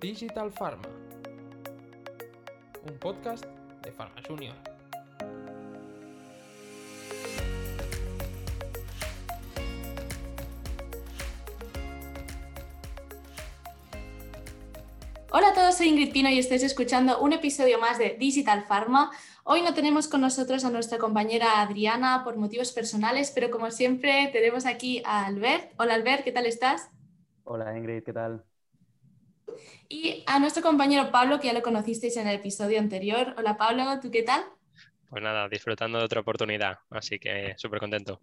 Digital Pharma, un podcast de Pharma Junior. Hola a todos, soy Ingrid Pino y estáis escuchando un episodio más de Digital Pharma. Hoy no tenemos con nosotros a nuestra compañera Adriana por motivos personales, pero como siempre tenemos aquí a Albert. Hola Albert, ¿qué tal estás? Hola Ingrid, ¿qué tal? Y a nuestro compañero Pablo, que ya lo conocisteis en el episodio anterior. Hola Pablo, ¿tú qué tal? Pues nada, disfrutando de otra oportunidad, así que súper contento.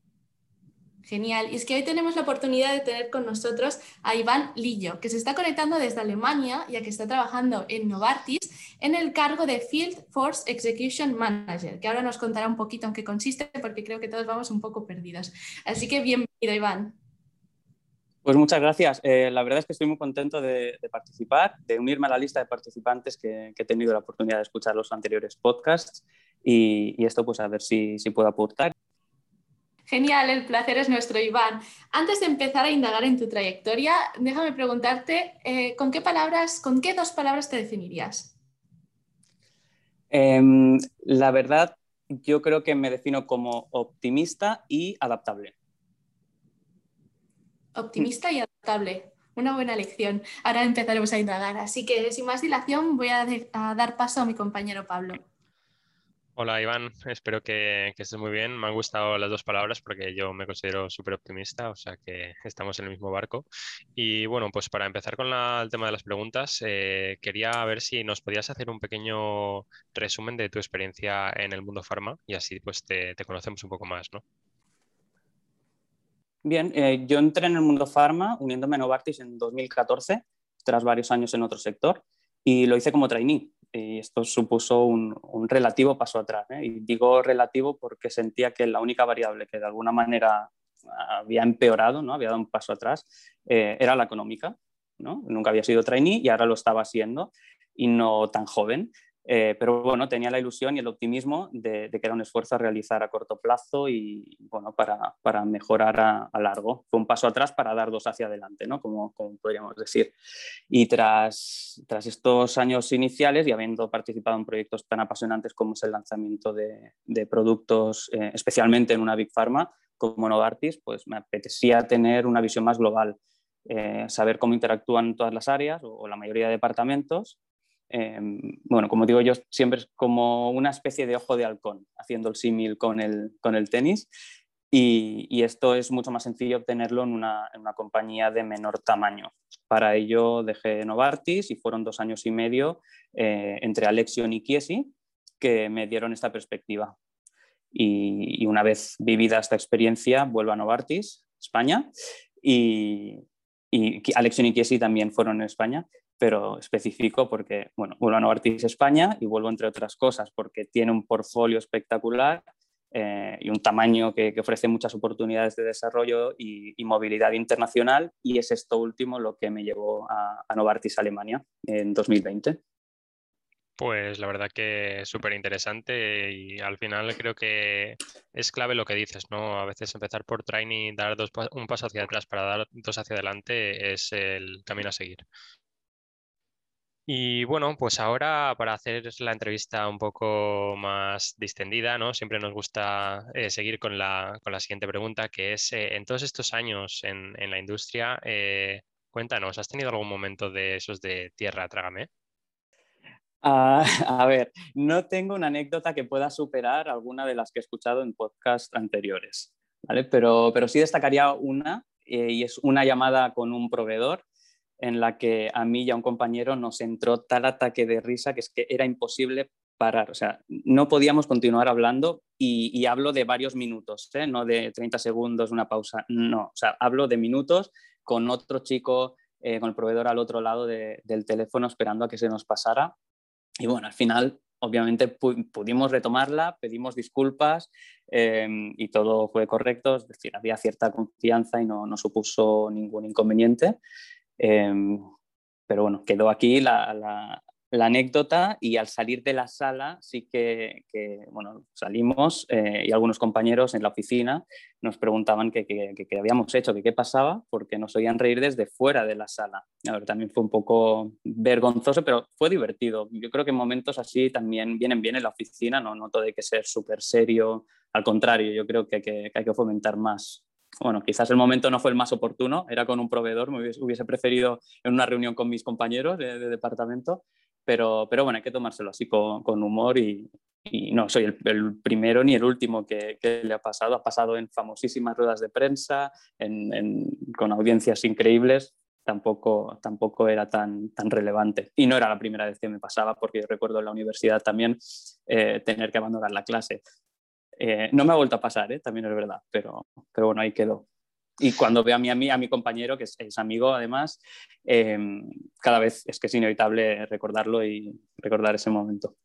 Genial. Y es que hoy tenemos la oportunidad de tener con nosotros a Iván Lillo, que se está conectando desde Alemania, ya que está trabajando en Novartis en el cargo de Field Force Execution Manager, que ahora nos contará un poquito en qué consiste, porque creo que todos vamos un poco perdidos. Así que bienvenido, Iván. Pues muchas gracias. Eh, la verdad es que estoy muy contento de, participar, de unirme a la lista de participantes que, he tenido la oportunidad de escuchar los anteriores podcasts y, esto pues a ver si, si puedo aportar. Genial, el placer es nuestro, Iván. Antes de empezar a indagar en tu trayectoria, déjame preguntarte, eh, ¿con qué palabras, con qué dos palabras te definirías? Em, la verdad, yo creo que me defino como optimista y adaptable. Optimista y adaptable. Una buena lección. Ahora empezaremos a indagar. Así que sin más dilación voy a dar paso a mi compañero Pablo. Hola Iván, espero que, estés muy bien. Me han gustado las dos palabras porque yo me considero súper optimista, o sea que estamos en el mismo barco. Y bueno, pues para empezar con el tema de las preguntas, eh, quería ver si nos podías hacer un pequeño resumen de tu experiencia en el mundo farma y así pues te, conocemos un poco más, ¿no? Bien, eh, yo entré en el mundo farma uniéndome a Novartis en 2014, tras varios años en otro sector, y lo hice como trainee y esto supuso un, relativo paso atrás. ¿eh? Y digo relativo porque sentía que la única variable que de alguna manera había empeorado, ¿no? había dado un paso atrás, eh, era la económica. ¿no? Nunca había sido trainee y ahora lo estaba siendo y no tan joven. Eh, pero bueno, tenía la ilusión y el optimismo de, que era un esfuerzo a realizar a corto plazo y bueno, para, para mejorar a, largo. Fue un paso atrás para dar dos hacia adelante, ¿no? como, como podríamos decir. Y tras, tras estos años iniciales y habiendo participado en proyectos tan apasionantes como es el lanzamiento de, de productos, eh, especialmente en una Big Pharma como Novartis, pues me apetecía tener una visión más global. Eh, saber cómo interactúan todas las áreas o, o la mayoría de departamentos Em, bueno, como digo yo, siempre es como una especie de ojo de halcón, haciendo el símil con el, con el tenis. Y, esto es mucho más sencillo obtenerlo en una, en una, compañía de menor tamaño. Para ello dejé Novartis y fueron dos años y medio eh, entre Alexion y Chiesi que me dieron esta perspectiva. Y, una vez vivida esta experiencia, vuelvo a Novartis, España, y, y Alexion y Chiesi también fueron en España pero específico porque, bueno, vuelvo a Novartis España y vuelvo entre otras cosas porque tiene un portfolio espectacular eh, y un tamaño que, ofrece muchas oportunidades de desarrollo y, movilidad internacional y es esto último lo que me llevó a, Novartis Alemania en 2020. Pues la verdad que es súper interesante y al final creo que es clave lo que dices, ¿no? A veces empezar por training, dar dos, un paso hacia atrás para dar dos hacia adelante es el camino a seguir. Y bueno, pues ahora para hacer la entrevista un poco más distendida, ¿no? Siempre nos gusta eh, seguir con la, con la, siguiente pregunta, que es, eh, en todos estos años en, en la industria, eh, cuéntanos, ¿has tenido algún momento de esos de tierra, trágame? Ah, a ver, no tengo una anécdota que pueda superar alguna de las que he escuchado en podcasts anteriores, ¿vale? Pero, pero sí destacaría una, y es una llamada con un proveedor en la que a mí y a un compañero nos entró tal ataque de risa que es que era imposible parar, o sea, no podíamos continuar hablando y, hablo de varios minutos, ¿eh? no de 30 segundos, una pausa, no, o sea, hablo de minutos con otro chico, eh, con el proveedor al otro lado del teléfono esperando a que se nos pasara y bueno, al final obviamente pudimos retomarla, pedimos disculpas em, y todo fue correcto, es decir, había cierta confianza y no, no supuso ningún inconveniente. Em, pero bueno, quedó aquí la, anécdota y al salir de la sala sí que, bueno, salimos eh, y algunos compañeros en la oficina nos preguntaban qué habíamos hecho, qué pasaba, porque nos oían reír desde fuera de la sala. A ver, también fue un poco vergonzoso, pero fue divertido. Yo creo que en momentos así también vienen bien en la oficina, no, no todo hay que ser súper serio, al contrario, yo creo que hay que fomentar más bueno, quizás el momento no fue el más oportuno, era con un proveedor, me hubiese, preferido en una reunión con mis compañeros de, de departamento, pero, pero bueno, hay que tomárselo así con, con humor y, no soy el, primero ni el último que, que, le ha pasado. Ha pasado en famosísimas ruedas de prensa, en, en, con audiencias increíbles. Tampoco, tampoco era tan, tan relevante. Y no era la primera vez que me pasaba, porque yo recuerdo en la universidad también eh, tener que abandonar la clase. Eh, no me ha vuelto a pasar, ¿eh? también es verdad, pero, pero bueno, ahí quedó y cuando veo a mi, a mi compañero, que es, amigo además, em, cada vez es que es inevitable recordarlo y recordar ese momento.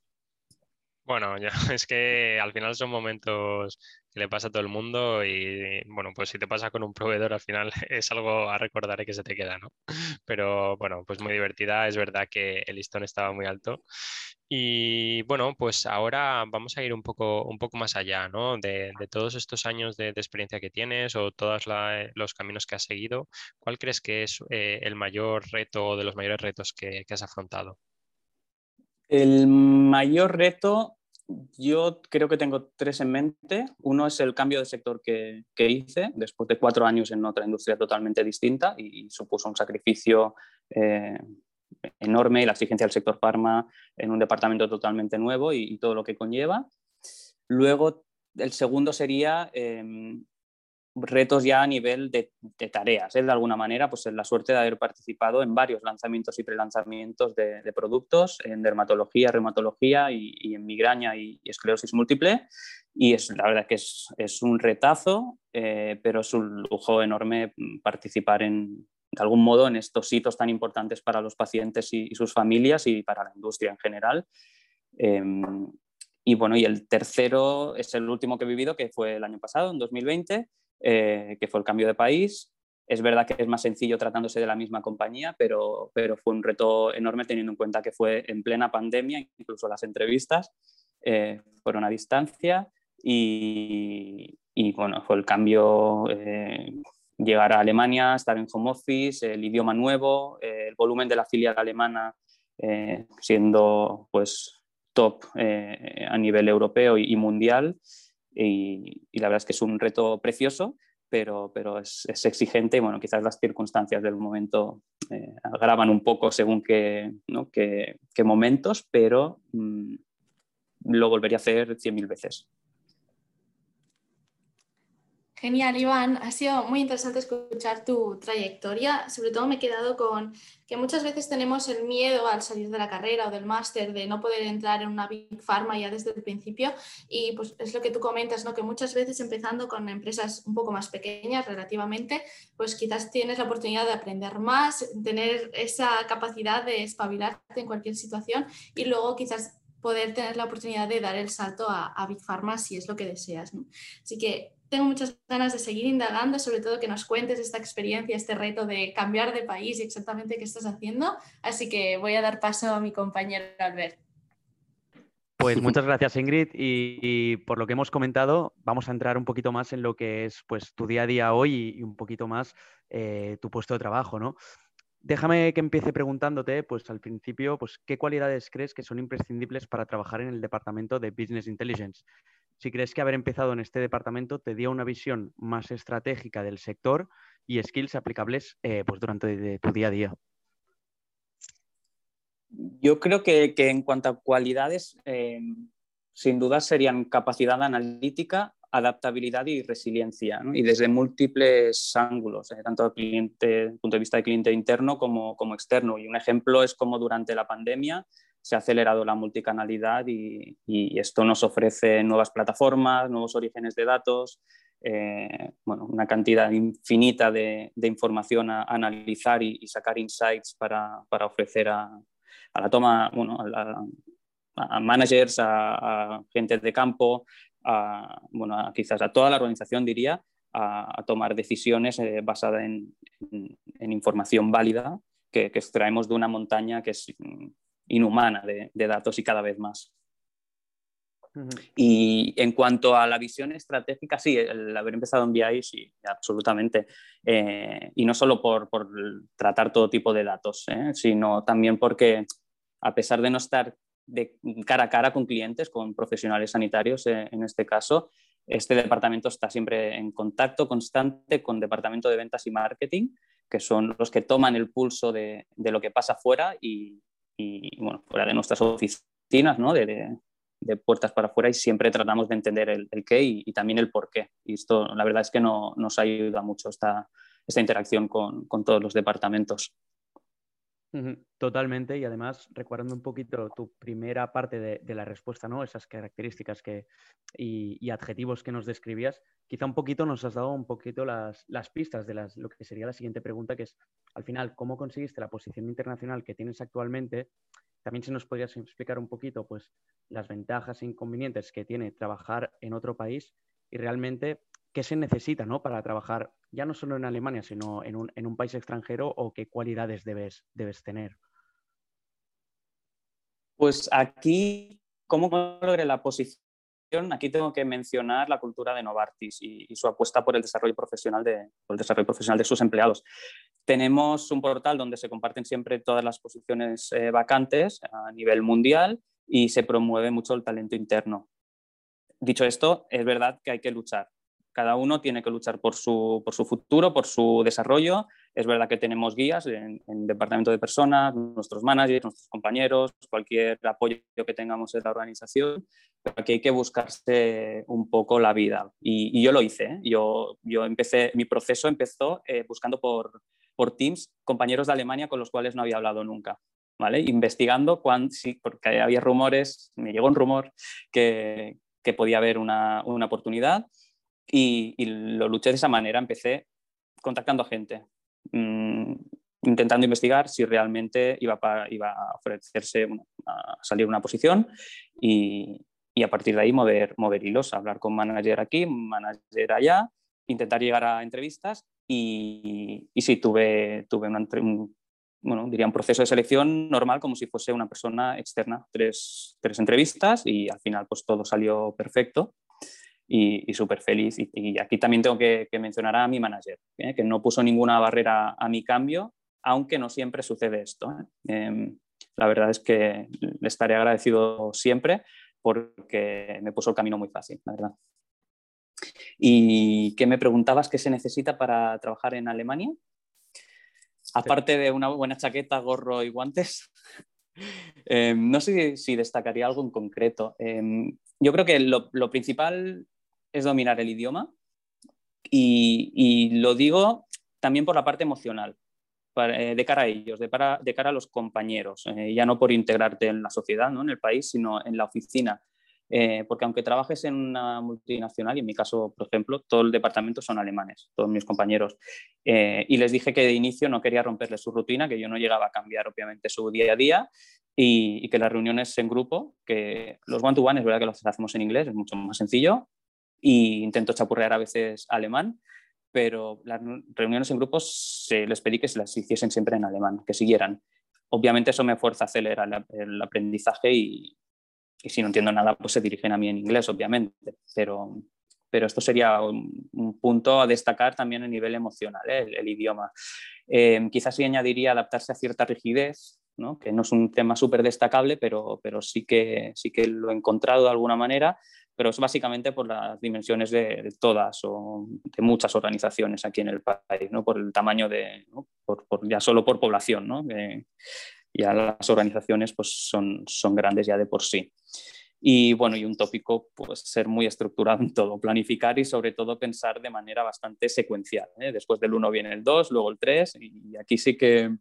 Bueno, ya, es que al final son momentos que le pasa a todo el mundo y bueno, pues si te pasa con un proveedor al final es algo a recordar y que se te queda, ¿no? Pero bueno, pues muy divertida, es verdad que el listón estaba muy alto y bueno, pues ahora vamos a ir un poco, un poco más allá, ¿no? De, todos estos años de, experiencia que tienes o todos los caminos que has seguido, ¿cuál crees que es eh, el mayor reto o de los mayores retos que, has afrontado? El mayor reto, yo creo que tengo tres en mente. Uno es el cambio de sector que, hice después de cuatro años en otra industria totalmente distinta y, supuso un sacrificio eh, enorme y la exigencia del sector farma en un departamento totalmente nuevo y, todo lo que conlleva. Luego, el segundo sería em, retos ya a nivel de, tareas. ¿eh? De alguna manera, pues la suerte de haber participado en varios lanzamientos y prelanzamientos de, de productos en dermatología, reumatología y, en migraña y, esclerosis múltiple. Y es, la verdad que es, es un retazo, eh, pero es un lujo enorme participar en, de algún modo en estos hitos tan importantes para los pacientes y, sus familias y para la industria en general. Em, y bueno, y el tercero es el último que he vivido, que fue el año pasado, en 2020, eh, que fue el cambio de país. Es verdad que es más sencillo tratándose de la misma compañía, pero, pero fue un reto enorme teniendo en cuenta que fue en plena pandemia, incluso las entrevistas eh, fueron a distancia y, y, bueno, fue el cambio eh, llegar a Alemania, estar en home office, el idioma nuevo, eh, el volumen de la filial alemana siendo pues top a nivel europeo y, mundial. Y, la verdad es que es un reto precioso, pero, pero es, exigente y bueno, quizás las circunstancias del momento agravan un poco según qué, ¿no? qué momentos, pero mm, lo volvería a hacer 100.000 veces. Genial, Iván. Ha sido muy interesante escuchar tu trayectoria. Sobre todo me he quedado con que muchas veces tenemos el miedo al salir de la carrera o del máster de no poder entrar en una Big Pharma ya desde el principio. Y pues es lo que tú comentas, ¿no? que muchas veces empezando con empresas un poco más pequeñas relativamente, pues quizás tienes la oportunidad de aprender más, tener esa capacidad de espabilarte en cualquier situación y luego quizás poder tener la oportunidad de dar el salto a, Big Pharma si es lo que deseas. Así que tengo muchas ganas de seguir indagando, sobre todo que nos cuentes esta experiencia, este reto de cambiar de país y exactamente qué estás haciendo. Así que voy a dar paso a mi compañero Albert. Pues muchas gracias Ingrid y, por lo que hemos comentado vamos a entrar un poquito más en lo que es pues tu día a día hoy y, un poquito más eh, tu puesto de trabajo, ¿no? Déjame que empiece preguntándote, pues al principio, pues qué cualidades crees que son imprescindibles para trabajar en el departamento de Business Intelligence si crees que haber empezado en este departamento te dio una visión más estratégica del sector y skills aplicables eh, pues durante tu día a día. Yo creo que, en cuanto a cualidades, eh, sin duda serían capacidad analítica, adaptabilidad y resiliencia, y desde múltiples ángulos, eh, tanto el punto de vista de cliente interno como, como externo. Y un ejemplo es como durante la pandemia se ha acelerado la multicanalidad y, esto nos ofrece nuevas plataformas, nuevos orígenes de datos, eh, bueno, una cantidad infinita de, información a, analizar y, sacar insights para, ofrecer a, la toma, bueno, a, managers, a, gente de campo, bueno, quizás a toda la organización diría, a, tomar decisiones eh, basadas en, información válida que, que, extraemos de una montaña que es inhumana de, datos y cada vez más. Y en cuanto a la visión estratégica, sí, el haber empezado en BI, sí, absolutamente. Eh, y no solo por, por, tratar todo tipo de datos, ¿eh? sino también porque a pesar de no estar de cara a cara con clientes, con profesionales sanitarios eh, en este caso, este departamento está siempre en contacto constante con departamento de ventas y marketing, que son los que toman el pulso de, de lo que pasa fuera y, y, bueno, fuera de nuestras oficinas, ¿no? de, de, puertas para afuera y siempre tratamos de entender el, qué y, y, también el por qué. Y esto, la verdad es que no, nos ayuda mucho esta, esta interacción con, con todos los departamentos. Totalmente, y además, recordando un poquito tu primera parte de, la respuesta, ¿no? Esas características que, y, adjetivos que nos describías, quizá un poquito nos has dado un poquito las, pistas de las, lo que sería la siguiente pregunta, que es, al final, ¿cómo conseguiste la posición internacional que tienes actualmente? También si nos podrías explicar un poquito, pues, las ventajas e inconvenientes que tiene trabajar en otro país y realmente qué se necesita, ¿no? Para trabajar ya no solo en Alemania, sino en un, país extranjero o qué cualidades debes, tener? Pues aquí, ¿cómo logré la posición? Aquí tengo que mencionar la cultura de Novartis y, su apuesta por el desarrollo profesional de, el desarrollo profesional de sus empleados. Tenemos un portal donde se comparten siempre todas las posiciones eh, vacantes a nivel mundial y se promueve mucho el talento interno. Dicho esto, es verdad que hay que luchar. Cada uno tiene que luchar por su, por su futuro, por su desarrollo. Es verdad que tenemos guías en, el departamento de personas, nuestros managers, nuestros compañeros, cualquier apoyo que tengamos en la organización, pero aquí hay que buscarse un poco la vida. Y, yo lo hice. ¿eh? Yo, yo empecé, mi proceso empezó eh, buscando por, por Teams compañeros de Alemania con los cuales no había hablado nunca. ¿Vale? Investigando, cuando, sí, porque había rumores, me llegó un rumor que, que podía haber una, una oportunidad y, lo luché de esa manera. Empecé contactando a gente, mmm, intentando investigar si realmente iba, iba a ofrecerse, a salir una posición y, y, a partir de ahí mover, mover hilos, hablar con manager aquí, manager allá, intentar llegar a entrevistas y, y sí, tuve, tuve un, bueno, diría un proceso de selección normal como si fuese una persona externa, tres, tres entrevistas y al final pues todo salió perfecto y, súper feliz. Y, aquí también tengo que, mencionar a mi manager, ¿eh? que no puso ninguna barrera a mi cambio, aunque no siempre sucede esto. ¿eh? Em, la verdad es que le estaré agradecido siempre porque me puso el camino muy fácil, la verdad. ¿Y qué me preguntabas qué se necesita para trabajar en Alemania? Aparte de una buena chaqueta, gorro y guantes, em, no sé si destacaría algo en concreto. Em, yo creo que lo, principal es dominar el idioma y, lo digo también por la parte emocional, eh, de cara a ellos, de, cara a los compañeros, eh, ya no por integrarte en la sociedad, ¿no? en el país, sino en la oficina. Eh, porque aunque trabajes en una multinacional, y en mi caso, por ejemplo, todo el departamento son alemanes, todos mis compañeros, y les dije que de inicio no quería romperles su rutina, que yo no llegaba a cambiar obviamente su día a día, y, que las reuniones en grupo, que los one-to-one -one es verdad que los hacemos en inglés, es mucho más sencillo, y intento chapurrear a veces alemán, pero las reuniones en grupos se les pedí que se las hiciesen siempre en alemán, que siguieran. Obviamente eso me fuerza a acelerar el aprendizaje y, y si no entiendo nada, pues se dirigen a mí en inglés, obviamente, pero, pero esto sería un, punto a destacar también a nivel emocional, ¿eh? el, idioma. Eh, quizás sí añadiría adaptarse a cierta rigidez, ¿no? que no es un tema súper destacable, pero, pero sí, que, sí que lo he encontrado de alguna manera pero es básicamente por las dimensiones de, todas o de muchas organizaciones aquí en el país, ¿no? por el tamaño de, por, ya solo por población, ¿no? ya las organizaciones pues, son, son grandes ya de por sí. Y bueno, y un tópico, pues ser muy estructurado en todo, planificar y sobre todo pensar de manera bastante secuencial. ¿eh? Después del 1 viene el 2, luego el 3 y aquí sí que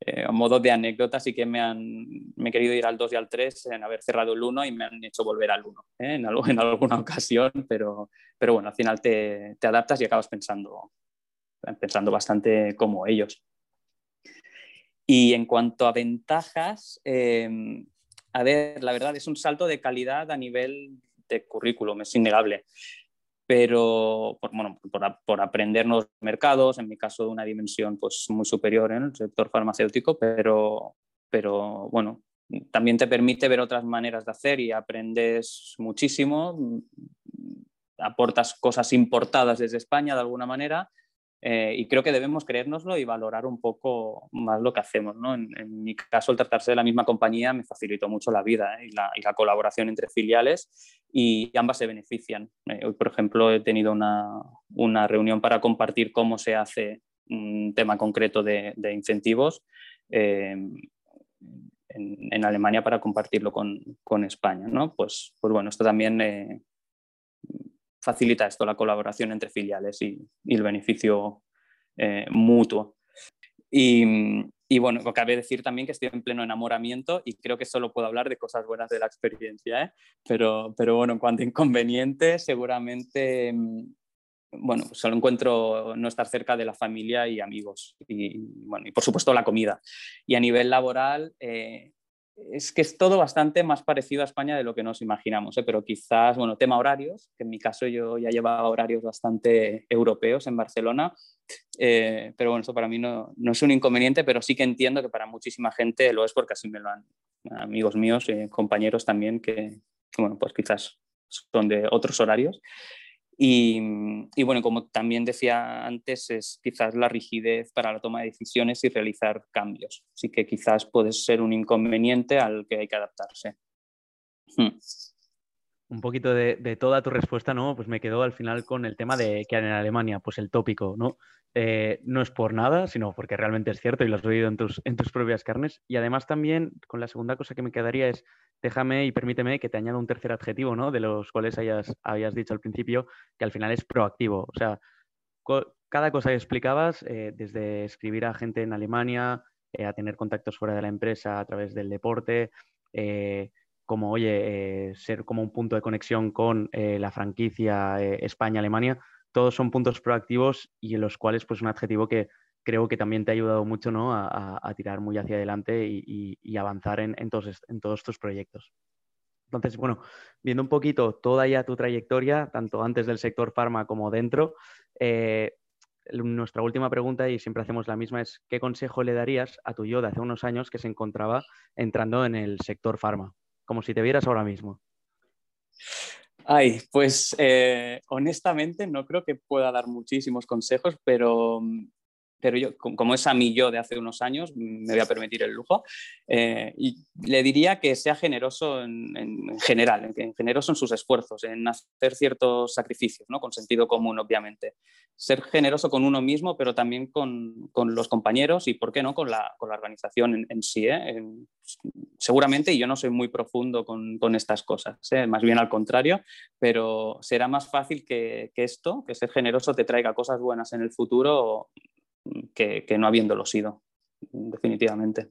eh, a modo de anécdota, sí que me han me he querido ir al 2 y al 3 en haber cerrado el 1 y me han hecho volver al 1 ¿eh? en, en, alguna ocasión, pero, pero bueno, al final te, te, adaptas y acabas pensando, pensando bastante como ellos. Y en cuanto a ventajas, eh, a ver, la verdad es un salto de calidad a nivel de currículum, es innegable pero por, bueno, por, aprender nuevos mercados, en mi caso de una dimensión pues, muy superior en el sector farmacéutico, pero, pero bueno, también te permite ver otras maneras de hacer y aprendes muchísimo, aportas cosas importadas desde España de alguna manera eh, y creo que debemos creérnoslo y valorar un poco más lo que hacemos. ¿no? En, mi caso, el tratarse de la misma compañía me facilitó mucho la vida ¿eh? y, la, y, la, colaboración entre filiales y ambas se benefician. Eh, hoy, por ejemplo, he tenido una, una, reunión para compartir cómo se hace un tema concreto de, de incentivos en, en, Alemania para compartirlo con, con España. ¿no? Pues, pues bueno, esto también facilita esto, la colaboración entre filiales y, el beneficio eh, mutuo. Y, y, bueno, cabe decir también que estoy en pleno enamoramiento y creo que solo puedo hablar de cosas buenas de la experiencia, ¿eh? pero, pero bueno, en cuanto a inconvenientes, seguramente, mm, bueno, solo encuentro no estar cerca de la familia y amigos y, bueno, y por supuesto la comida. Y a nivel laboral, eh, es que es todo bastante más parecido a España de lo que nos imaginamos, ¿eh? pero quizás, bueno, tema horarios, que en mi caso yo ya llevaba horarios bastante europeos en Barcelona, eh, pero bueno, eso para mí no, no, es un inconveniente, pero sí que entiendo que para muchísima gente lo es porque así me lo han, amigos míos, y compañeros también, que, bueno, pues quizás son de otros horarios y, bueno, como también decía antes, es quizás la rigidez para la toma de decisiones y realizar cambios. Así que quizás puede ser un inconveniente al que hay que adaptarse. Hmm. Un poquito de, toda tu respuesta, ¿no? Pues me quedo al final con el tema de que en Alemania, pues el tópico, ¿no? Eh, no es por nada, sino porque realmente es cierto y lo has oído en tus, en tus propias carnes. Y además también, con la segunda cosa que me quedaría es, déjame y permíteme que te añada un tercer adjetivo, ¿no? De los cuales hayas, habías dicho al principio, que al final es proactivo. O sea, cada cosa que explicabas, eh, desde escribir a gente en Alemania, eh, a tener contactos fuera de la empresa a través del deporte, como, oye, ser como un punto de conexión con la franquicia España-Alemania, todos son puntos proactivos y en los cuales, pues, un adjetivo que creo que también te ha ayudado mucho ¿no? a, tirar muy hacia adelante y, avanzar en, todos, en todos tus proyectos. Entonces, bueno, viendo un poquito toda ya tu trayectoria, tanto antes del sector farma como dentro, eh, nuestra última pregunta, y siempre hacemos la misma, es ¿qué consejo le darías a tu yo de hace unos años que se encontraba entrando en el sector farma? Como si te vieras ahora mismo. Ay, pues eh, honestamente no creo que pueda dar muchísimos consejos, pero pero yo, como es a mí yo de hace unos años, me voy a permitir el lujo, eh, y le diría que sea generoso en, general, en, generoso en sus esfuerzos, en hacer ciertos sacrificios, ¿no? con sentido común, obviamente. Ser generoso con uno mismo, pero también con, con los compañeros y, ¿por qué no?, con la, con la organización en, sí. ¿eh? seguramente, y yo no soy muy profundo con, con estas cosas, ¿eh? más bien al contrario, pero será más fácil que, que esto, que ser generoso te traiga cosas buenas en el futuro que, no habiéndolo sido, definitivamente.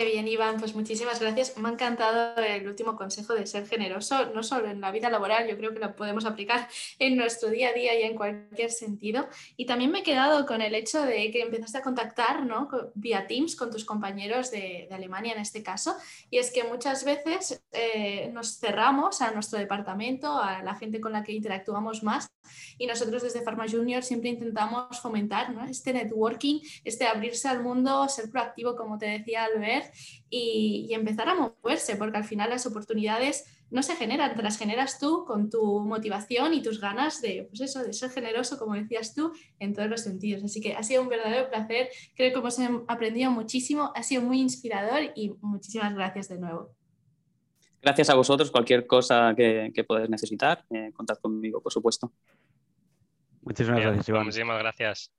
Qué bien, Iván, pues muchísimas gracias. Me ha encantado el último consejo de ser generoso, no solo en la vida laboral, yo creo que lo podemos aplicar en nuestro día a día y en cualquier sentido. Y también me he quedado con el hecho de que empezaste a contactar ¿no? vía Teams con tus compañeros de, Alemania en este caso. Y es que muchas veces eh, nos cerramos a nuestro departamento, a la gente con la que interactuamos más. Y nosotros desde Pharma Junior siempre intentamos fomentar ¿no? este networking, este abrirse al mundo, ser proactivo, como te decía Albert y, empezar a moverse, porque al final las oportunidades no se generan, te las generas tú con tu motivación y tus ganas de, pues eso, de ser generoso, como decías tú, en todos los sentidos. Así que ha sido un verdadero placer, creo que hemos aprendido muchísimo, ha sido muy inspirador y muchísimas gracias de nuevo. Gracias a vosotros, cualquier cosa que, que podáis necesitar, eh, contad conmigo, por supuesto. Muchísimas gracias, Iván. Muchísimas gracias.